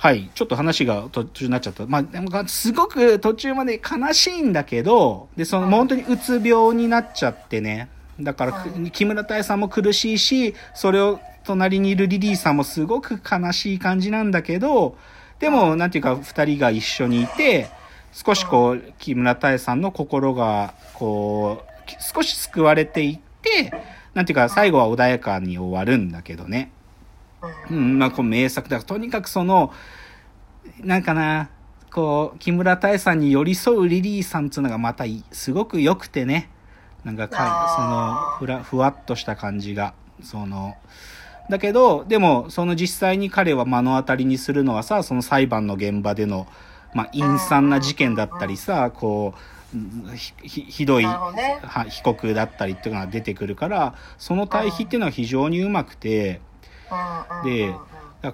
はい。ちょっと話が途中になっちゃった。まあ、でもすごく途中まで悲しいんだけど、で、その、本当にうつ病になっちゃってね。だから、はい木村多江さんも苦しいし、それを隣にいるリリーさんもすごく悲しい感じなんだけど、でも、なんていうか、二人が一緒にいて、少しこう、木村多江さんの心が、こう、少し救われていって、なんていうか、最後は穏やかに終わるんだけどね。うんうん、まあ、この名作だ。とにかくその、なんかな、こう、木村多江さんに寄り添うリリーさんっていうのがまたいすごく良くてね。なんかか、そのふら、ふわっとした感じが。その、だけど、でも、その実際に彼は目の当たりにするのはさ、その裁判の現場での、まあ、陰惨な事件だったりさ、こう、うんひひひどい被告だったりっていうのが出てくるから、その対比っていうのは非常にうまくて、で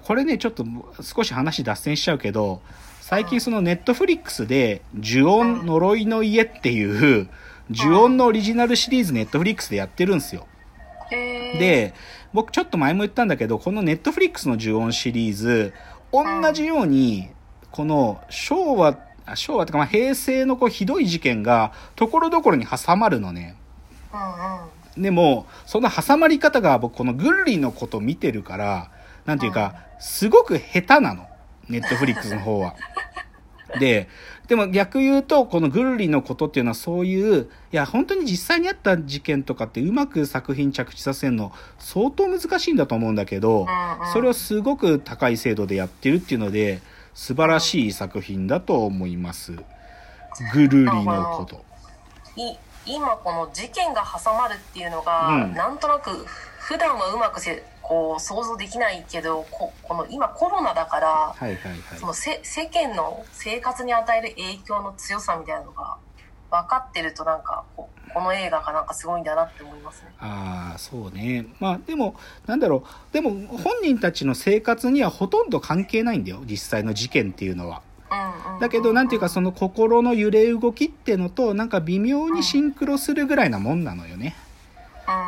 これね、ちょっと少し話脱線しちゃうけど、最近そのネットフリックスで、呪音呪いの家っていう、呪音のオリジナルシリーズネットフリックスでやってるんですよ。で、僕ちょっと前も言ったんだけど、このネットフリックスの呪音シリーズ、同じように、この昭和、あ昭和ってかまあ平成のこうひどい事件が、ところどころに挟まるのね。でも、その挟まり方が僕このグッリのこと見てるから、なんていうか、すごく下手なの。ネットフリックスの方は。で、でも逆言うと、このグルリのことっていうのはそういう、いや、本当に実際にあった事件とかってうまく作品着地させるの相当難しいんだと思うんだけど、それをすごく高い精度でやってるっていうので、素晴らしい作品だと思います。グルリのこと。い今この事件が挟まるっていうのが、うんなんとなく普段はうまくせこう想像できないけどここの今コロナだからはいはいはい。そのせ世間の生活に与える影響の強さみたいなのが分かってるとなんかここの映画がなんかすごいんだなって思いますね。ああ、そうね。まあでも、なんだろう。でも本人たちの生活にはほとんど関係ないんだよ。実際の事件っていうのは。だけど、なんていうかその心の揺れ動きってのと、なんか微妙にシンクロするぐらいなもんなのよね。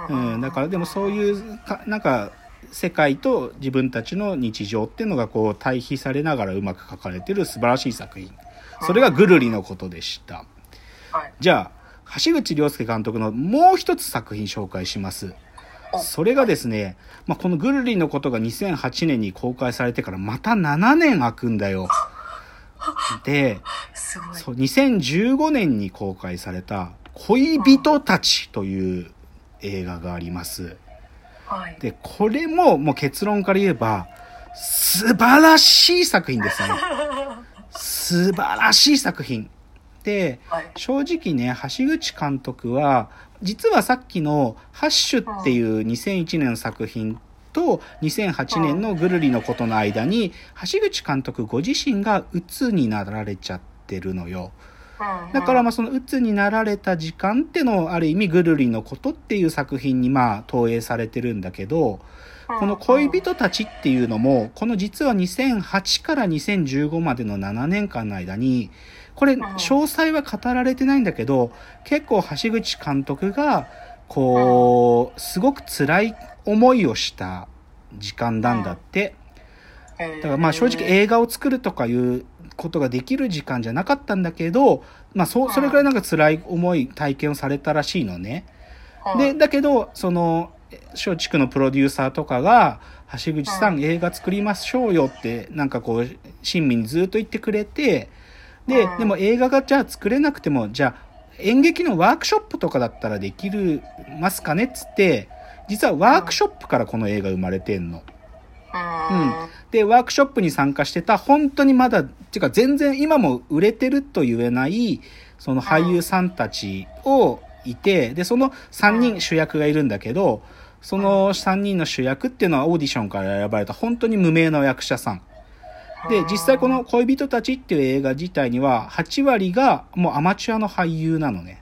ううんん。だからでもそういうか、なんか、世界と自分たちの日常っていうのがこう対比されながらうまく書かれてる素晴らしい作品。それがぐるりのことでした。はい、じゃあ、橋口亮介監督のもう一つ作品紹介します。おそれがですね、まあ、このグルリのことが2008年に公開されてからまた7年空くんだよ。で、すごい。そう、2015年に公開された恋人たちという映画があります。はい、で、これももう結論から言えば、素晴らしい作品ですね。素晴らしい作品。で、はい、正直ね、橋口監督は、実はさっきのハッシュっていう2001年の作品と2008年のぐるりのことの間に、橋口監督ご自身が鬱になられちゃってるのよ。だからまあその鬱になられた時間ってのをある意味ぐるりのことっていう作品にまあ投影されてるんだけど、この恋人たちっていうのも、この実は2008から2015までの7年間の間に、これ詳細は語られてないんだけど、結構橋口監督が、こう、すごく辛い思いをした時間なんだって。だからまあ正直映画を作るとかいうことができる時間じゃなかったんだけど、まあそ、それくらいなんか辛い思い、体験をされたらしいのね。で、だけど、その、松竹のプロデューサーとかが、橋口さん映画作りましょうよって、なんかこう、親身にずっと言ってくれて、でう、んでも映画がじゃあ作れなくても、じゃあ演劇のワークショップとかだったらできるますかねっつって、実はワークショップからこの映画生まれてんの。うんで、ワークショップに参加してた、本当にまだっ、ていうか全然今も売れてると言えない、その俳優さんたちをいて、で、その3人主役がいるんだけど、その3人の主役っていうのはオーディションから選ばれた本当に無名の役者さん。で、実際この恋人たちっていう映画自体には、8割がもうアマチュアの俳優なのね。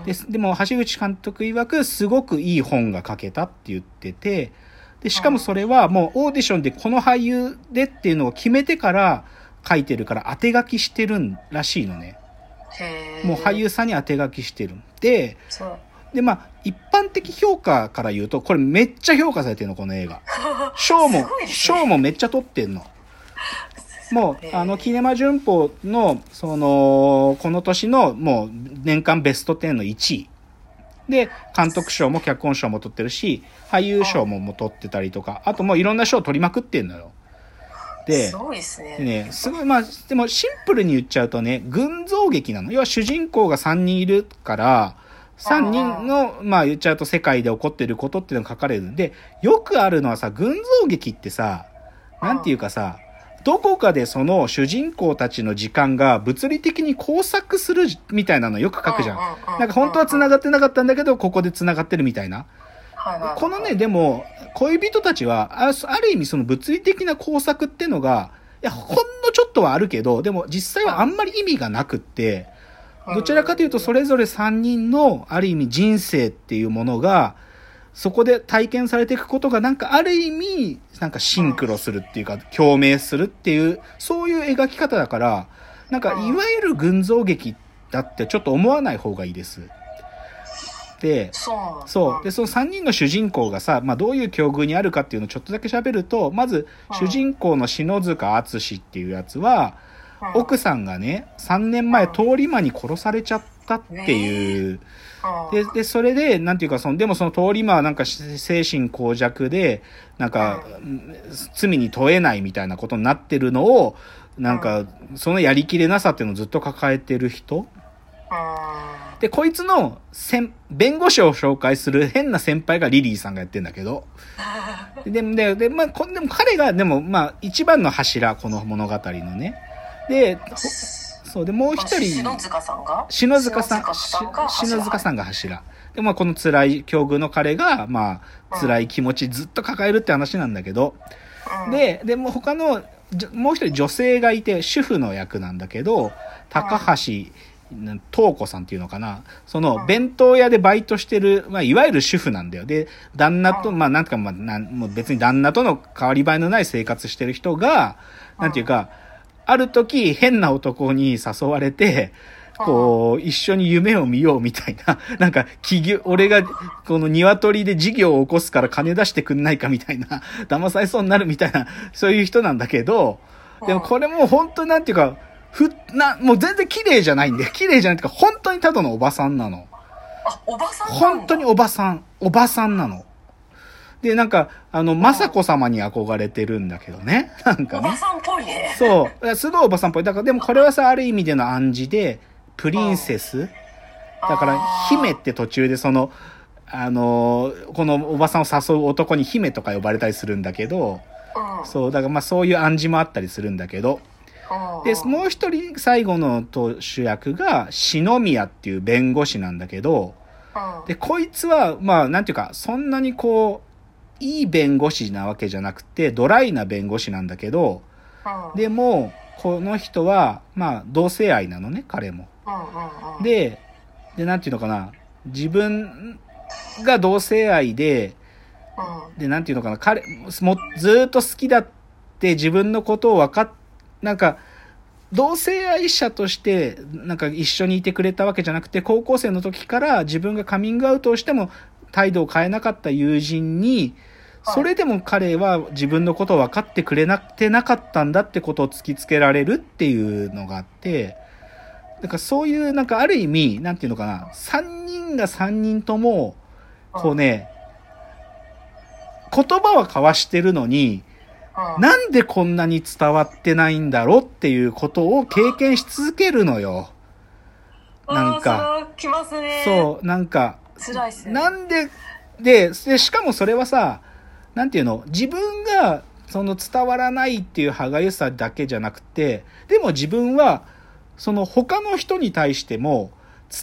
うんででも橋口監督曰くすごくいい本が書けたって言っててでしかもそれはもうオーディションでこの俳優でっていうのを決めてから書いてるから当て書きしてるんらしいのね。もう俳優さんに当て書きしてる。ででまあ一般的評価から言うとこれめっちゃ評価されてるのこの映画。賞もすごいですね。賞もめっちゃ取ってんのもう、あの、キネマ旬報の、その、この年の、もう、年間ベスト10の1位。で、監督賞も脚本賞も取ってるし、俳優賞もも取ってたりとか、あともういろんな賞取りまくってんのよ。で、すごいですね。でね、すごい、まあ、でもシンプルに言っちゃうとね、群像劇なの。要は主人公が3人いるから、3人の、まあ言っちゃうと世界で起こってることっていうのが書かれるんで、よくあるのはさ、群像劇ってさ、なんていうかさ、どこかでその主人公たちの時間が物理的に交錯するみたいなのよく書くじゃん。なんか本当は繋がってなかったんだけど、ここで繋がってるみたいな。このね、でも、恋人たちは、あある意味その物理的な工作ってのが、いや、ほんのちょっとはあるけど、でも実際はあんまり意味がなくって、どちらかというとそれぞれ3人のある意味人生っていうものが、そこで体験されていくことがなんかある意味、なんかシンクロするっていうか、共鳴するっていう、そういう描き方だから、なんかいわゆる群像劇だってちょっと思わない方がいいです。で、そう。で、その3人の主人公がさ、まあどういう境遇にあるかっていうのをちょっとだけ喋ると、まず、主人公の篠塚敦っていうやつは、うん。奥さんがね、3年前通り魔に殺されちゃったっていう、うんで、で、それで、なんていうか、その、でもその通り魔はなんかし精神耗弱で、なんか、罪に問えないみたいなことになってるのを、なんか、そのやりきれなさっていうのをずっと抱えてる人。うんで、こいつの先、弁護士を紹介する変な先輩がリリーさんがやってんだけど。で、で、で、まあ、こでも彼が、でも、まあ、一番の柱、この物語のね。で、ほそう、で、もう一人、篠塚さんが？篠塚さん、篠塚さんが柱。で、まあ、この辛い境遇の彼が、まあ、辛い気持ちずっと抱えるって話なんだけど、うん。で、でも他の、もう一人女性がいて、主婦の役なんだけど、高橋、東子さんっていうのかな。その、弁当屋でバイトしてる、まあ、いわゆる主婦なんだよ。で、旦那と、うん。まあ、なんとか、まあ、なんもう別に旦那との変わり映えのない生活してる人が、なんていうか、ある時、変な男に誘われて、こう、一緒に夢を見ようみたいな、なんか、企業、俺が、この鶏で事業を起こすから金出してくんないかみたいな、騙されそうになるみたいな、そういう人なんだけど、でもこれもう本当なんていうか、ふ、な、もう全然綺麗じゃないんで、綺麗じゃないっていうか、本当にただのおばさんなの。あおばさん本当におばさん、おばさんなの。で、なんか、あの、雅子様に憧れてるんだけどね。なんかね。おばさんっぽいね。そう。すごいおばさんっぽい。だから、でもこれはさ、ある意味での暗示で、プリンセス。だから、姫って途中でその、あのーこのおばさんを誘う男に姫とか呼ばれたりするんだけど、うん。そう、だからまあそういう暗示もあったりするんだけど、うん。で、もう一人最後のと主役が、篠宮っていう弁護士なんだけど、うん。で、こいつは、まあ、なんていうか、そんなにこう、いい弁護士なわけじゃなくて、ドライな弁護士なんだけど、うん。でも、この人は、まあ、同性愛なのね、彼も。で、で、なんていうのかな、自分が同性愛で、うん。で、なんていうのかな、彼、もずーっと好きだって自分のことを分かっ、なんか、同性愛者として、なんか一緒にいてくれたわけじゃなくて、高校生の時から自分がカミングアウトをしても態度を変えなかった友人に、はいそれでも彼は自分のことを分かってくれなくてなかったんだってことを突きつけられるっていうのがあって、だからそういうなんかある意味、なんていうのかな、3人が3人とも、こうね、言葉は交わしてるのに、うんなんでこんなに伝わってないんだろうっていうことを経験し続けるのよ。なんか。うんそれはきますね。そう、なんか、辛いっすね。なんで、で、でしかもそれはさ、なんていうの、自分がその伝わらないっていう歯がゆさだけじゃなくて、でも自分は、その他の人に対しても、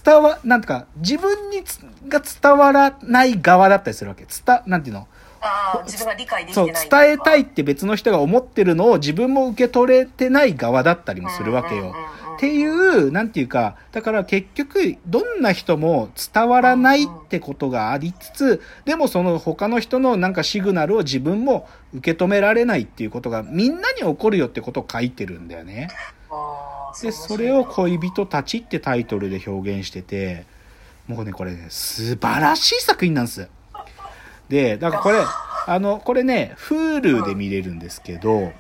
伝わ、なんてか、自分につが伝わらない側だったりするわけ。伝、なんていうの？ああ自分が理解できない伝えたいって別の人が思ってるのを自分も受け取れてない側だったりもするわけよ。っていう、なんていうか、だから結局、どんな人も伝わらないってことがありつつ、でもその他の人のなんかシグナルを自分も受け止められないっていうことがみんなに起こるよってことを書いてるんだよね。で、それを恋人たちってタイトルで表現してて、もうね、これね、素晴らしい作品なんです。で、だからこれ、あの、これね、Hulu で見れるんですけど、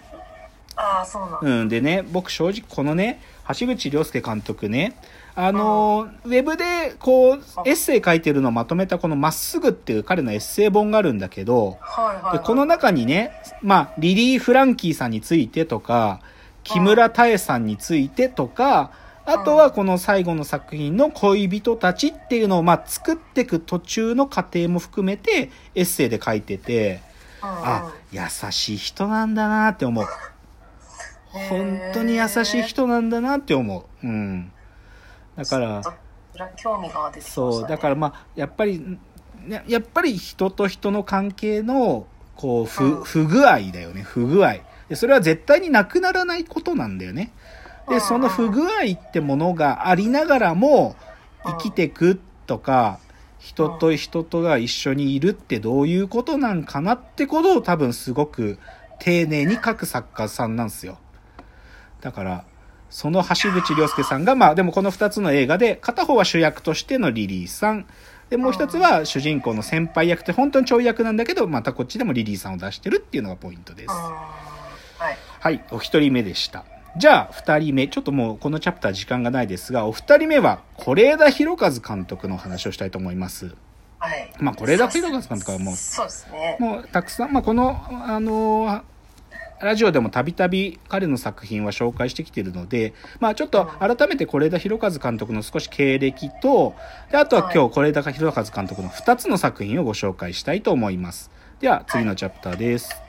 ああ、そうなんだ。うん、でね、僕正直このね、橋口亮介監督ね、あの、ウェブでこう、エッセイ書いてるのをまとめたこのまっすぐっていう彼のエッセイ本があるんだけど、はいはい、はい。でこの中にね、まあ、リリー・フランキーさんについてとか、木村多江さんについてとか、あとはこの最後の作品の恋人たちっていうのを、まあ、作っていく途中の過程も含めてエッセイで書いてて、あ、優しい人なんだなって思う。本当に優しい人なんだなって思う。うん。だからそう、だからまあ、やっぱり、ねやっぱり人と人の関係の、こう、うん不、不具合だよね、不具合。で、それは絶対になくならないことなんだよね。で、うんその不具合ってものがありながらも、生きてくとか、人と人とが一緒にいるってどういうことなんかなってことを多分すごく丁寧に書く作家さんなんですよ。だから、その橋口亮介さんが、まあでもこの二つの映画で、片方は主役としてのリリーさん、で、もう一つは主人公の先輩役って本当にちょい役なんだけど、またこっちでもリリーさんを出してるっていうのがポイントですうん。。はい。はい、お一人目でした。じゃあ、二人目。ちょっともうこのチャプター時間がないですが、お二人目は、是枝裕和監督のお話をしたいと思います。はい。まあ是枝裕和監督はもうそうですね。もうたくさん、まあ、この、あのラジオでもたびたび彼の作品は紹介してきているので、まあちょっと改めて是枝裕和監督の少し経歴と、であとは今日是枝裕和監督の2つの作品をご紹介したいと思います。では次のチャプターです。